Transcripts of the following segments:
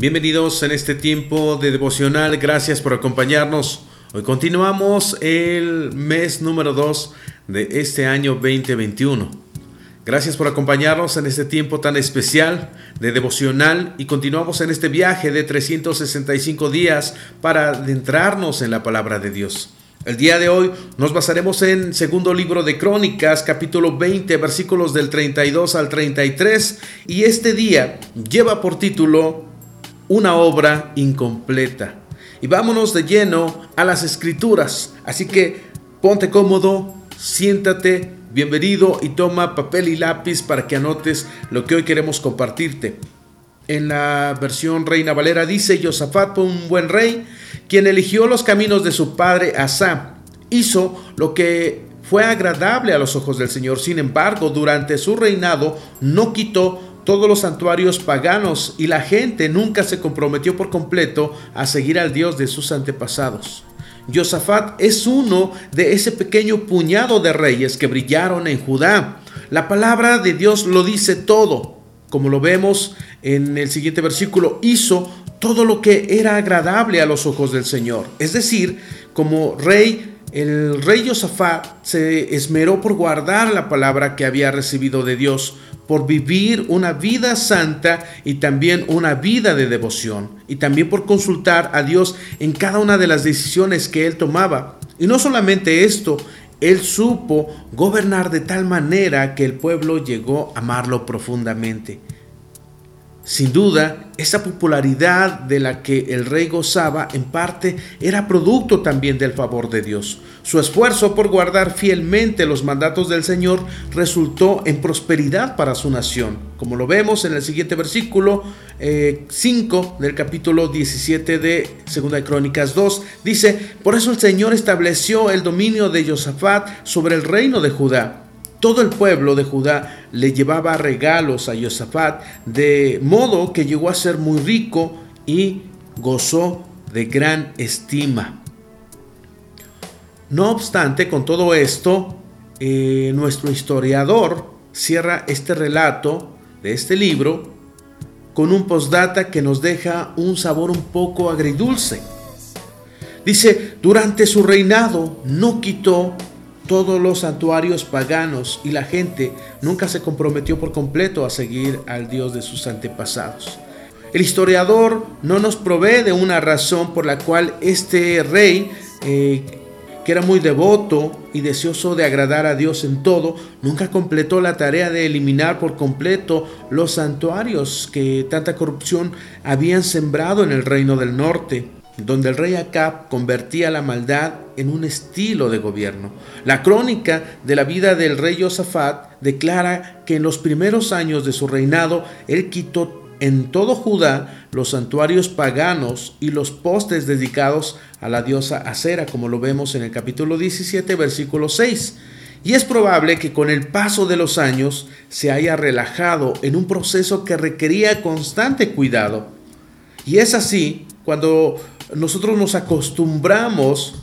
Bienvenidos en este tiempo de devocional, gracias por acompañarnos. Hoy continuamos el mes número 2 de este año 2021. Gracias por acompañarnos en este tiempo tan especial de devocional y continuamos en este viaje de 365 días para adentrarnos en la palabra de Dios. El día de hoy nos basaremos en segundo libro de Crónicas, capítulo 20, versículos del 32 al 33, y este día lleva por título Una obra incompleta. Y vámonos de lleno a las escrituras. Así que ponte cómodo, siéntate, bienvenido y toma papel y lápiz para que anotes lo que hoy queremos compartirte. En la versión Reina Valera dice, Josafat fue un buen rey, quien eligió los caminos de su padre Asa. Hizo lo que fue agradable a los ojos del Señor. Sin embargo, durante su reinado no quitó todos los santuarios paganos y la gente nunca se comprometió por completo a seguir al Dios de sus antepasados. Josafat es uno de ese pequeño puñado de reyes que brillaron en Judá. La palabra de Dios lo dice todo. Como lo vemos en el siguiente versículo, hizo todo lo que era agradable a los ojos del Señor. Es decir, como rey, el rey Josafat se esmeró por guardar la palabra que había recibido de Dios, por vivir una vida santa y también una vida de devoción, y también por consultar a Dios en cada una de las decisiones que él tomaba. Y no solamente esto, él supo gobernar de tal manera que el pueblo llegó a amarlo profundamente. Sin duda, esa popularidad de la que el rey gozaba en parte era producto también del favor de Dios. Su esfuerzo por guardar fielmente los mandatos del Señor resultó en prosperidad para su nación, como lo vemos en el siguiente versículo 5 eh, del capítulo 17 de 2 Crónicas 2. Dice, por eso el Señor estableció el dominio de Josafat sobre el reino de Judá todo el pueblo de Judá le llevaba regalos a Josafat, de modo que llegó a ser muy rico y gozó de gran estima. No obstante, con todo esto, eh, nuestro historiador cierra este relato de este libro con un postdata que nos deja un sabor un poco agridulce. Dice, durante su reinado no quitó todos los santuarios paganos y la gente nunca se comprometió por completo a seguir al Dios de sus antepasados. El historiador no nos provee de una razón por la cual este rey, eh, que era muy devoto y deseoso de agradar a Dios en todo, nunca completó la tarea de eliminar por completo los santuarios que tanta corrupción habían sembrado en el reino del norte donde el rey Acab convertía la maldad en un estilo de gobierno. La crónica de la vida del rey Josafat declara que en los primeros años de su reinado él quitó en todo Judá los santuarios paganos y los postes dedicados a la diosa Acera, como lo vemos en el capítulo 17, versículo 6. Y es probable que con el paso de los años se haya relajado en un proceso que requería constante cuidado. Y es así cuando nosotros nos acostumbramos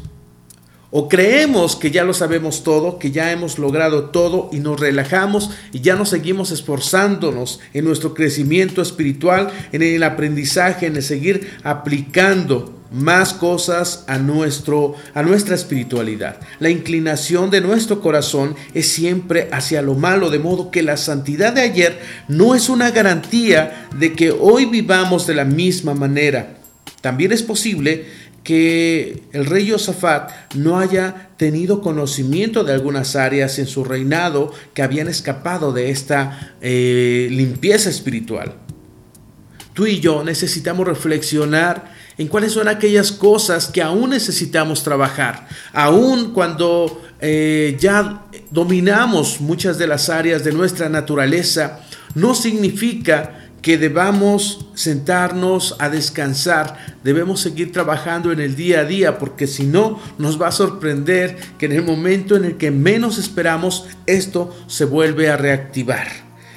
o creemos que ya lo sabemos todo, que ya hemos logrado todo y nos relajamos y ya no seguimos esforzándonos en nuestro crecimiento espiritual, en el aprendizaje, en el seguir aplicando más cosas a, nuestro, a nuestra espiritualidad. La inclinación de nuestro corazón es siempre hacia lo malo, de modo que la santidad de ayer no es una garantía de que hoy vivamos de la misma manera. También es posible que el rey Josafat no haya tenido conocimiento de algunas áreas en su reinado que habían escapado de esta eh, limpieza espiritual. Tú y yo necesitamos reflexionar en cuáles son aquellas cosas que aún necesitamos trabajar, aún cuando eh, ya dominamos muchas de las áreas de nuestra naturaleza, no significa que debamos sentarnos a descansar, debemos seguir trabajando en el día a día, porque si no, nos va a sorprender que en el momento en el que menos esperamos, esto se vuelve a reactivar.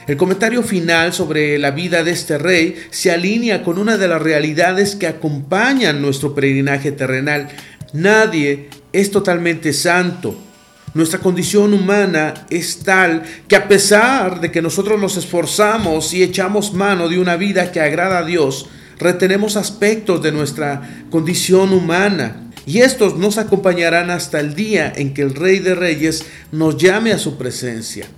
El comentario final sobre la vida de este rey se alinea con una de las realidades que acompañan nuestro peregrinaje terrenal. Nadie es totalmente santo. Nuestra condición humana es tal que a pesar de que nosotros nos esforzamos y echamos mano de una vida que agrada a Dios, retenemos aspectos de nuestra condición humana. Y estos nos acompañarán hasta el día en que el Rey de Reyes nos llame a su presencia.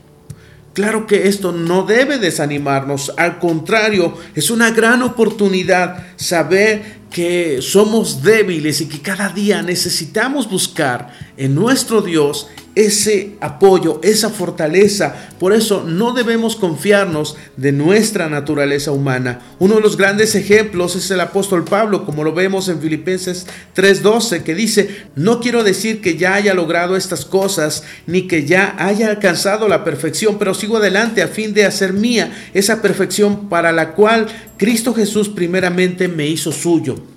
Claro que esto no debe desanimarnos, al contrario, es una gran oportunidad saber que somos débiles y que cada día necesitamos buscar en nuestro Dios ese apoyo, esa fortaleza. Por eso no debemos confiarnos de nuestra naturaleza humana. Uno de los grandes ejemplos es el apóstol Pablo, como lo vemos en Filipenses 3:12, que dice, no quiero decir que ya haya logrado estas cosas, ni que ya haya alcanzado la perfección, pero sigo adelante a fin de hacer mía esa perfección para la cual Cristo Jesús primeramente me hizo suyo.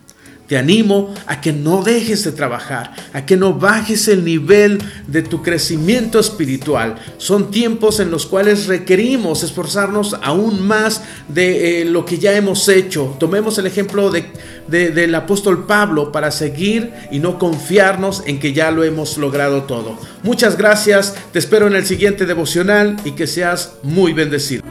Te animo a que no dejes de trabajar, a que no bajes el nivel de tu crecimiento espiritual. Son tiempos en los cuales requerimos esforzarnos aún más de eh, lo que ya hemos hecho. Tomemos el ejemplo de, del apóstol Pablo para seguir y no confiarnos en que ya lo hemos logrado todo. Muchas gracias, te espero en el siguiente devocional y que seas muy bendecido.